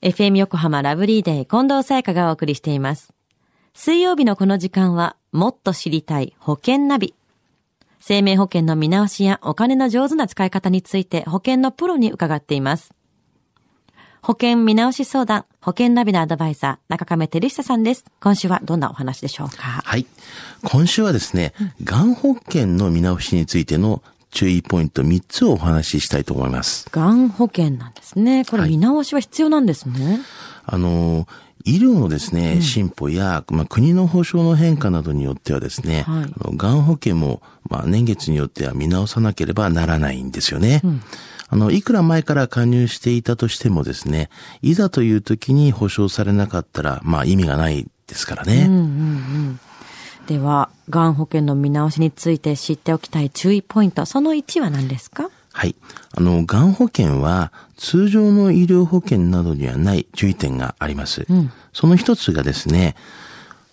FM 横浜ラブリーデー近藤沙耶香がお送りしています。水曜日のこの時間は、もっと知りたい保険ナビ。生命保険の見直しやお金の上手な使い方について保険のプロに伺っています。保険見直し相談、保険ナビのアドバイザー、中亀照久さんです。今週はどんなお話でしょうか？はい。今週はですね、がん保険の見直しについての注意ポイント3つをお話ししたいと思います。がん保険なんですね。これはい見直しは必要なんですね。あの、医療のですね、進歩や、まあ、国の保障の変化などによってはですね、はいあのがん保険も、まあ、年月によっては見直さなければならないんですよね。あの、いくら前から加入していたとしてもですね、いざという時に保障されなかったら、まあ意味がないですからね。うんうんうん。では、がん保険の見直しについて知っておきたい注意ポイント、その1は何ですか？はい。あの、がん保険は通常の医療保険などにはない注意点があります。んその一つがですね、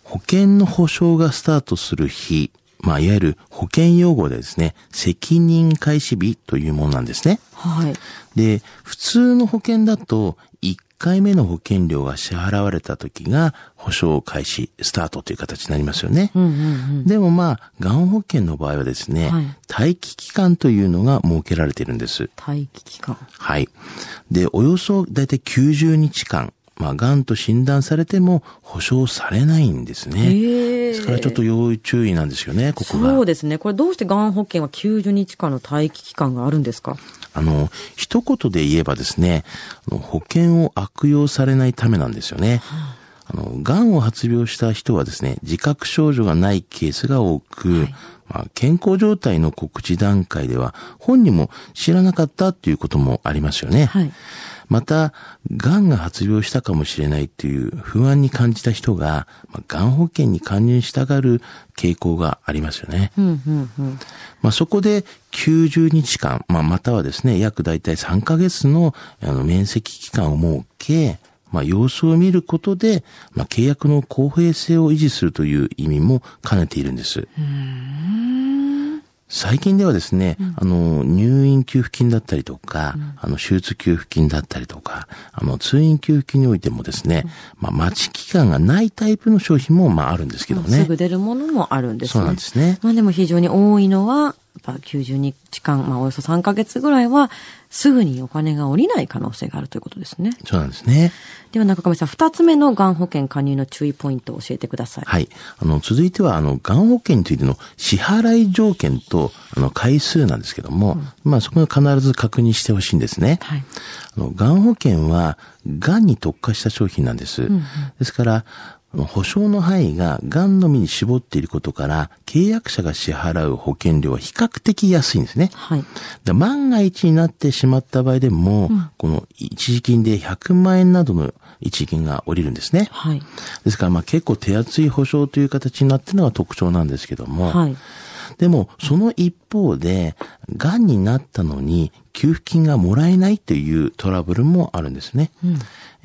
保険の保証がスタートする日、まあ、いわゆる保険用語でですね、責任開始日というものなんですね。はい。で、普通の保険だと、1回目の保険料が支払われた時が保証開始、スタートという形になりますよね。うんうんうん。でもまあ、がん保険の場合はですね、はい待機期間というのが設けられているんです。待機期間。はい。で、およそだいたい90日間、まあ、癌と診断されても保証されないんですね。ですからちょっと要注意なんですよね、ここが。そうですね。これどうしてがん保険は90日間の待機期間があるんですか？あの、一言で言えばですね、保険を悪用されないためなんですよね。あの、癌を発病した人はですね、自覚症状がないケースが多く、まあ、健康状態の告知段階では本人も知らなかったっていうこともありますよね。はい。また、癌が発病したかもしれないっていう不安に感じた人が、まあ、癌保険に加入したがる傾向がありますよね。うんうんうん。まあ、そこで90日間、まあ、またはですね、約だいたい3ヶ月のあの面積期間を設け、まあ、様子を見ることで、まあ、契約の公平性を維持するという意味も兼ねているんです。最近ではですね、あの、入院給付金だったりとか、あの、手術給付金だったりとか、あの、通院給付金においてもですね、まあ、待ち期間がないタイプの商品も、まあ、あるんですけどね。すぐ出るものもあるんですね。そうなんですね。まあでも非常に多いのは、ぱ90日間、まあおよそ3ヶ月ぐらいは、すぐにお金が下りない可能性があるということですね。そうなんですね。では中亀さん、二つ目のがん保険加入の注意ポイントを教えてください。はい。あの、続いては、あの、がん保険についての支払い条件と、あの、回数なんですけども、まあ、そこは必ず確認してほしいんですね。はい。あの、がん保険は、がんに特化した商品なんです。ですから、保証の範囲ががんのみに絞っていることから、契約者が支払う保険料は比較的安いんですね。はい。で万が一になってしまった場合でも、この一時金で100万円などの一時金が降りるんですね。はい。ですから、まあ結構手厚い保証という形になっているのが特徴なんですけども、はい。でも、その一方で、癌になったのに給付金がもらえないというトラブルもあるんですね。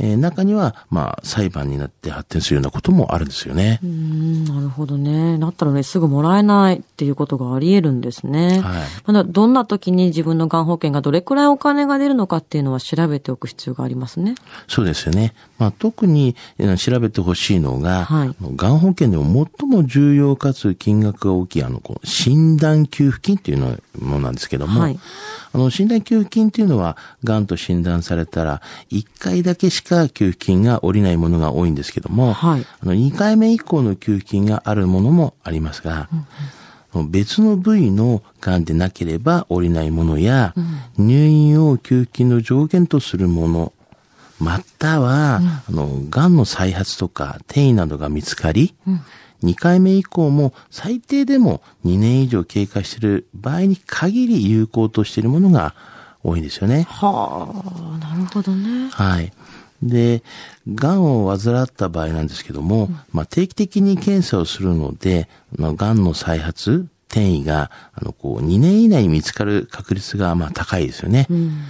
えー中には、まあ、裁判になって発展するようなこともあるんですよねう。ーん、なるほどね。だったらね、すぐもらえないっていうことがあり得るんですね。はいまだどんな時に自分のがん保険がどれくらいお金が出るのかっていうのは調べておく必要がありますね。そうですよね。まあ、特にえー調べてほしいのが、はいがん保険でも最も重要かつ金額が大きい、あの、こう診断給付金っていうのものなんですけども、はいあの、診断給付金っていうのは、癌と診断されたら、1回だけしか給付金が下りないものが多いんですけども、はい。あの、2回目以降の給付金があるものもありますが、別の部位の癌でなければ下りないものや、入院を給付金の上限とするもの、または、あの、癌の再発とか転移などが見つかり、2回目以降も最低でも2年以上経過している場合に限り有効としているものが多いんですよね。はあ、なるほどね。はい。で、癌を患った場合なんですけども、まあ、定期的に検査をするので、あの癌の再発、転移が、あの、こう、2年以内に見つかる確率が、まあ、高いですよね。うん。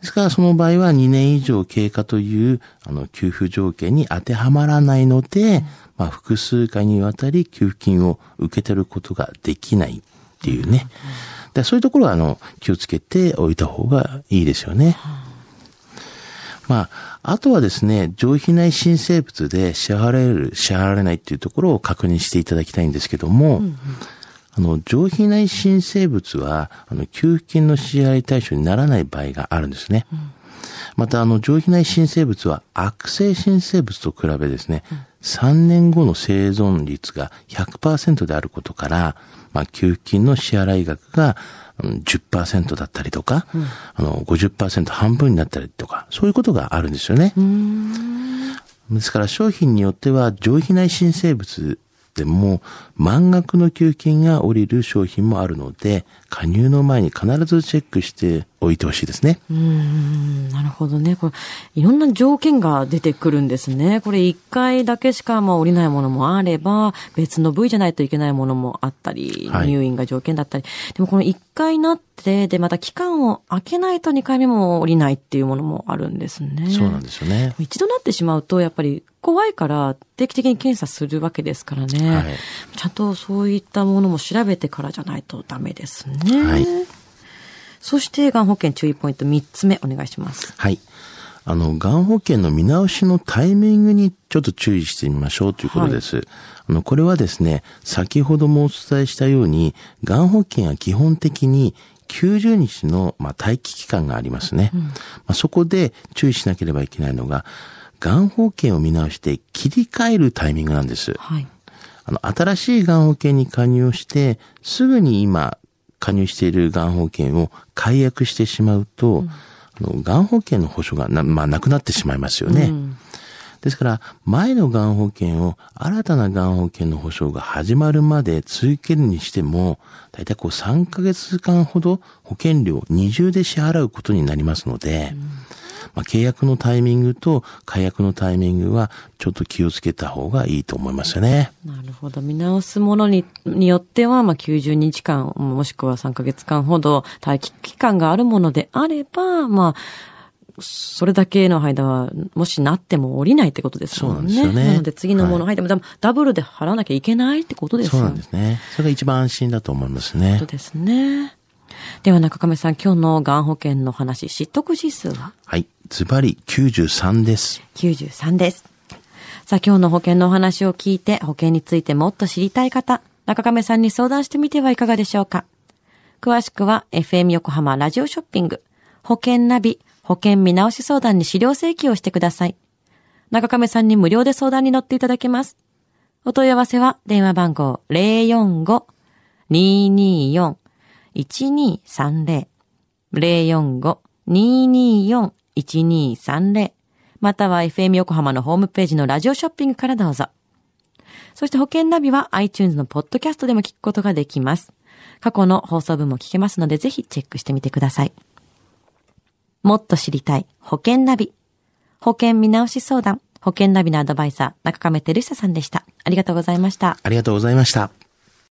ですから、その場合は2年以上経過という、あの、給付条件に当てはまらないので、まあ、複数回にわたり給付金を受け取ることができないっていうね。でそういうところは、あの、気をつけておいた方がいいですよね。まあ、あとはですね、上皮内新生物で支払われる、支払われないっていうところを確認していただきたいんですけども、うんうん、あの、上皮内新生物は、あの、給付金の支払い対象にならない場合があるんですね。うん、また、あの、上皮内新生物は悪性新生物と比べですね、うん、3年後の生存率が100%であることから、まあ、給付金の支払い額が10%だったりとか、うん、あの50%半分になったりとか、そういうことがあるんですよね。ですから商品によっては上皮内新生物でも満額の給付金が降りる商品もあるので、加入の前に必ずチェックしておいてほしいですね。うん、なるほどね。これ、いろんな条件が出てくるんですね。これ一回だけしかまあ降りないものもあれば、別の部位じゃないといけないものもあったり、入院が条件だったり。でもこの一回なって、で、また期間を空けないと二回目も降りないっていうものもあるんですね。そうなんですよね。一度なってしまうと、やっぱり怖いから定期的に検査するわけですからね。はい、ちゃんとそういったものも調べてからじゃないとダメですね。はい。そして、がん保険注意ポイント3つ目お願いします。はい。あの、がん保険の見直しのタイミングにちょっと注意してみましょうということです。はい、あの、これはですね、先ほどもお伝えしたように、がん保険は基本的に90日の、まあ、待機期間がありますね。うん、まあ、そこで注意しなければいけないのが、がん保険を見直して切り替えるタイミングなんです。はい。あの、新しいがん保険に加入をして、すぐに今、加入しているがん保険を解約してしまうと、うん、あの、がん保険の保証がな、まあ、なくなってしまいますよね。うん、ですから、前のがん保険を新たながん保険の保証が始まるまで続けるにしても、だいたいこう3ヶ月間ほど保険料二重で支払うことになりますので、うんまあ、契約のタイミングと解約のタイミングはちょっと気をつけた方がいいと思いますよね。なるほど。見直すものにによっては、まあ、90日間、もしくは3ヶ月間ほど待機期間があるものであれば、まあ、それだけの間は、もしなっても降りないってことですもんね。そうなんですよね。なので次のもの入っても、はい、ダブルで払わなきゃいけないってことですよね。そうなんですね。それが一番安心だと思いますね。そうですね。では中亀さん、今日のがん保険の話、知得指数は？はい。ズバリ93です。93です。さあ今日の保険のお話を聞いて保険についてもっと知りたい方、中亀さんに相談してみてはいかがでしょうか？詳しくは FM 横浜ラジオショッピング、保険ナビ、保険見直し相談に資料請求をしてください。中亀さんに無料で相談に乗っていただけます。お問い合わせは電話番号0452241230または FM 横浜のホームページのラジオショッピングからどうぞ。そして保険ナビは iTunes のポッドキャストでも聞くことができます。過去の放送分も聞けますのでぜひチェックしてみてください。もっと知りたい保険ナビ。保険見直し相談。保険ナビのアドバイザー、中亀照久さんでした。ありがとうございました。ありがとうございました。